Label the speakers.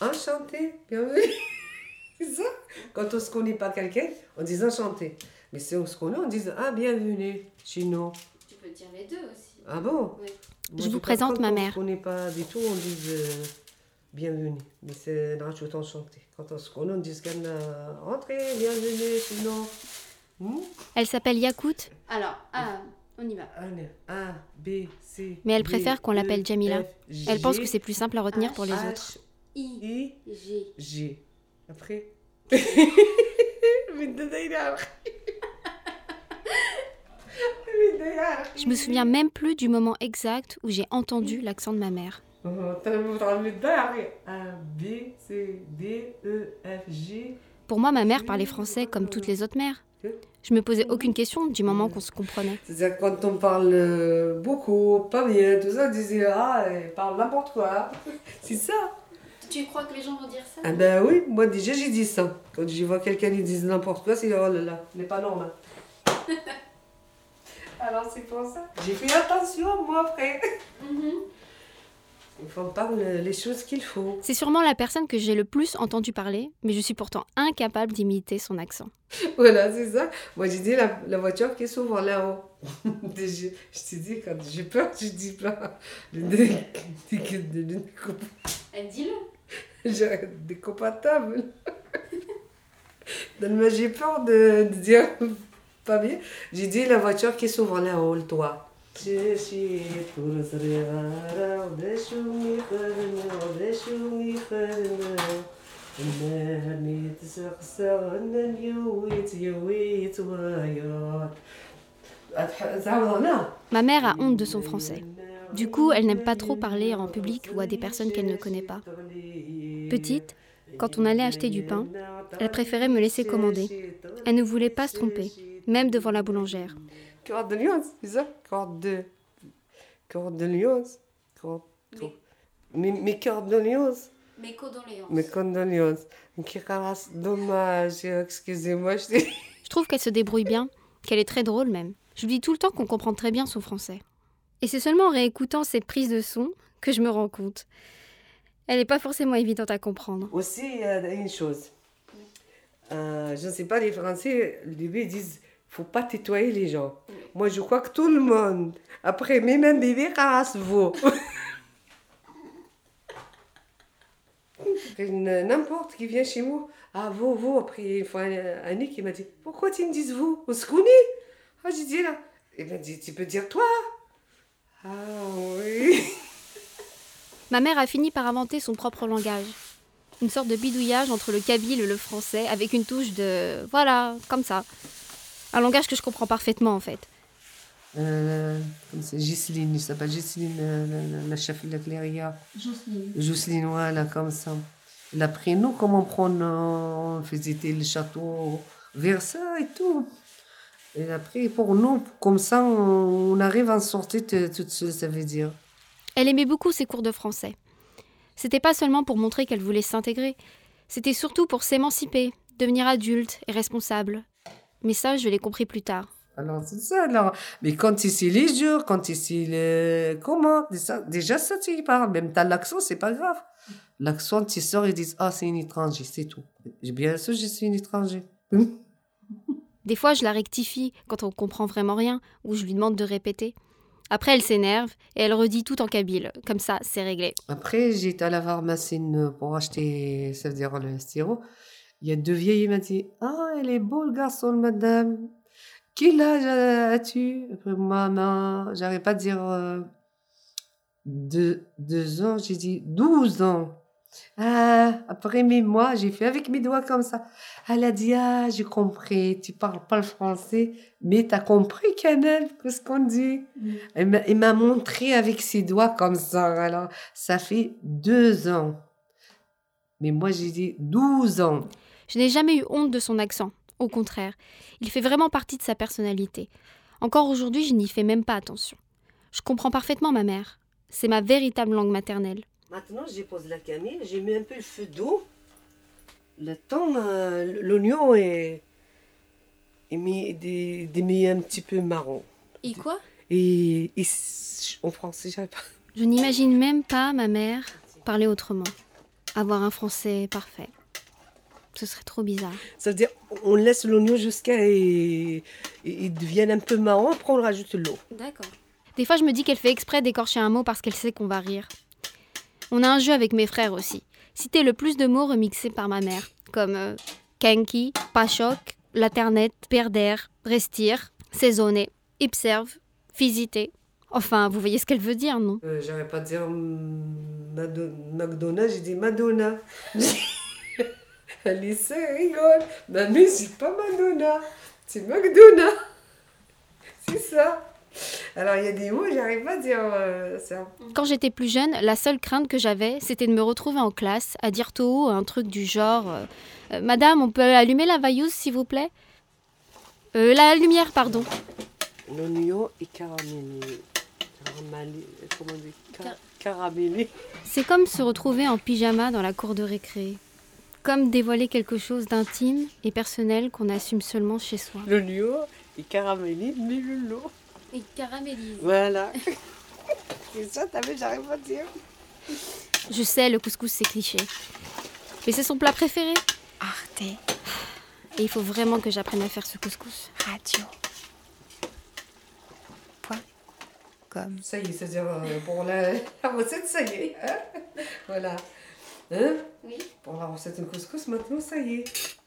Speaker 1: enchanté, bienvenue. C'est ça? Quand on se connaît pas quelqu'un, on dit enchanté. Mais si on se connaît, on dit ah bienvenue chez nous.
Speaker 2: Tu peux dire les deux aussi.
Speaker 1: Ah bon?
Speaker 2: Oui.
Speaker 1: Moi,
Speaker 3: Je vous présente
Speaker 1: quand
Speaker 3: ma
Speaker 1: on
Speaker 3: mère.
Speaker 1: se connaît pas du tout, on dit euh, bienvenue. Mais c'est dans je enchanté. Quand on se connaît, on dit qu'elle rentrez, bienvenue chez nous. Hmm?
Speaker 3: Elle s'appelle Yakout,
Speaker 2: Alors, ah, on y va.
Speaker 1: A, B, C.
Speaker 3: Mais elle préfère qu'on
Speaker 1: E,
Speaker 3: l'appelle Jamila. Elle pense que c'est plus simple à retenir pour les autres.
Speaker 2: I,
Speaker 1: I,
Speaker 2: G.
Speaker 1: G. Après.
Speaker 3: Je me souviens même plus du moment exact où j'ai entendu l'accent de ma mère.
Speaker 1: A, B, C, D, E, F, G.
Speaker 3: Pour moi, ma mère parlait français comme toutes les autres mères. Je me posais aucune question du moment qu'on se comprenait.
Speaker 1: C'est-à-dire quand on parle euh, beaucoup, pas bien, tout ça, on disait Ah, elle parle n'importe quoi. C'est ça.
Speaker 2: Tu crois que les gens vont dire ça
Speaker 1: Ah ben oui, moi déjà j'ai dit ça. Quand je vois quelqu'un qui dit n'importe quoi, c'est oh là là, n'est pas normal. Alors c'est pour ça. J'ai fait attention moi après.
Speaker 2: Mhm.
Speaker 1: Il faut parler les choses qu'il faut.
Speaker 3: C'est sûrement la personne que j'ai le plus entendu parler, mais je suis pourtant incapable d'imiter son accent.
Speaker 1: Voilà, c'est ça. Moi j'ai dit la, la voiture qui est souvent là-haut. je je t'ai dit, quand j'ai peur, je dis pas. Le J'ai des compatibles. Donne-moi, j'ai peur de, de dire pas bien. J'ai dit la voiture qui est souvent là-haut, le toit.
Speaker 3: Ma mère a honte de son français. Du coup, elle n'aime pas trop parler en public ou à des personnes qu'elle ne connaît pas. Petite, quand on allait acheter du pain, elle préférait me laisser commander. Elle ne voulait pas se tromper, même devant la boulangère.
Speaker 1: Corde de Lyon, c'est ça? Corde de. Corde de Lyon. Corde-
Speaker 2: Mais-
Speaker 1: Mes, mes cordes de Lyon.
Speaker 2: Mes condoléances.
Speaker 1: Mes condoléances. Dommage. Excusez-moi. Je
Speaker 3: trouve qu'elle se débrouille bien, qu'elle est très drôle même. Je lui dis tout le temps qu'on comprend très bien son français. Et c'est seulement en réécoutant ses prises de son que je me rends compte. Elle n'est pas forcément évidente à comprendre.
Speaker 1: Aussi, il y a une chose. Euh, je ne sais pas, les Français, ils disent faut pas tutoyer les gens. Moi, je crois que tout le monde, après, même un bébé, vous. Une- N'importe qui vient chez moi, ah, vous, vous. Après, une fois, Annick, il m'a dit pourquoi tu me dis vous? On se Ah, j'ai dit là. Il m'a dit tu peux dire toi Ah, oui.
Speaker 3: Ma mère a fini par inventer son propre langage. Une sorte de bidouillage entre le kabyle et le français, avec une touche de... Voilà, comme ça. Un langage que je comprends parfaitement en fait.
Speaker 1: Euh, comme c'est? Ghislaine, s'appelle Ghislaine, euh, la, la, la chef de la clairière.
Speaker 2: Jocelyne.
Speaker 1: Jocelyne, voilà, comme ça. Et après, nous, comment prendre, on faisait le château Versailles et tout. Et après, pour nous, comme ça, on, arrive à en sortir toute seule, ça veut dire.
Speaker 3: Elle aimait beaucoup ses cours de français. C'était pas seulement pour montrer qu'elle voulait s'intégrer, c'était surtout pour s'émanciper, devenir adulte et responsable. Mais ça, je l'ai compris plus tard.
Speaker 1: Alors, c'est ça, alors. Mais quand ici les jours, quand ici le. Comment déjà, déjà, ça, tu y parles. Même t'as l'accent, c'est pas grave. L'accent, tu sors, ils disent Ah, c'est une étranger, c'est tout. Bien sûr, je suis une étranger.
Speaker 3: Des fois, je la rectifie quand on comprend vraiment rien, ou je lui demande de répéter. Après, elle s'énerve et elle redit tout en kabyle. Comme ça, c'est réglé.
Speaker 1: Après, j'étais à la pharmacie pour acheter, ça veut dire le sirop. Il y a deux vieilles, il m'a dit Ah, elle est beau le garçon, madame. Quel âge as-tu? Après, maman, j'arrive pas à dire euh, deux, deux ans, j'ai dit 12 ans. Ah, après mes mois, j'ai fait avec mes doigts comme ça. Elle a dit Ah, j'ai compris, tu parles pas le français, mais t'as compris, Canel, qu'est-ce qu'on dit Elle m'a- montré avec ses doigts comme ça. Alors, ça fait deux ans. Mais moi, j'ai dit 12 ans.
Speaker 3: Je n'ai jamais eu honte de son accent. Au contraire, il fait vraiment partie de sa personnalité. Encore aujourd'hui, je n'y fais même pas attention. Je comprends parfaitement ma mère. C'est ma véritable langue maternelle.
Speaker 1: Maintenant, j'ai posé la camille, j'ai mis un peu le feu d'eau. Le temps, euh, l'oignon est, est mis des, des mis un petit peu marron.
Speaker 2: Et quoi?
Speaker 1: Et, et en français, j'arrive pas.
Speaker 3: Je n'imagine même pas ma mère parler autrement. avoir un français parfait. Ce serait trop bizarre.
Speaker 1: Ça veut dire on laisse l'oignon jusqu'à et il devienne un peu marron, après on rajoute l'eau.
Speaker 2: D'accord.
Speaker 3: Des fois, je me dis qu'elle fait exprès d'écorcher un mot parce qu'elle sait qu'on va rire. On a un jeu avec mes frères aussi. Citer le plus de mots remixés par ma mère, comme euh, kenki, pachoc, laternet, perder, restir, saisonner, observe, visiter. Enfin, vous voyez ce qu'elle veut dire, non?
Speaker 1: Euh, J'arrive pas à dire McDonald's, j'ai dit Madonna. Alice rigole. Mamie, c'est pas Madonna, c'est McDonald's. C'est ça. Alors il y a des mots, j'arrive pas à dire euh, ça.
Speaker 3: Quand j'étais plus jeune, la seule crainte que j'avais, c'était de me retrouver en classe à dire tout haut un truc du genre euh, Euh, Madame, on peut allumer la vailleuse, s'il vous plaît? Euh, La lumière, pardon.
Speaker 1: L'oignon est caramélé. Caramélé. Comment on dit? Ca- Caramélé.
Speaker 3: C'est comme se retrouver en pyjama dans la cour de récré. Comme dévoiler quelque chose d'intime et personnel qu'on assume seulement chez soi.
Speaker 1: L'oignon est caramélé, mais le lot.
Speaker 2: Et caramélise.
Speaker 1: Voilà. C'est ça, t'as vu, j'arrive pas à dire.
Speaker 3: Je sais, le couscous, c'est cliché. Mais c'est son plat préféré.
Speaker 4: Arte
Speaker 3: Et il faut vraiment que j'apprenne à faire ce couscous.
Speaker 4: Radio. Point. Comme.
Speaker 1: Ça y est, c'est-à-dire euh, pour la, la recette, ça y est. hein voilà. Hein?
Speaker 2: Oui.
Speaker 1: Pour la recette de couscous, maintenant, ça y est.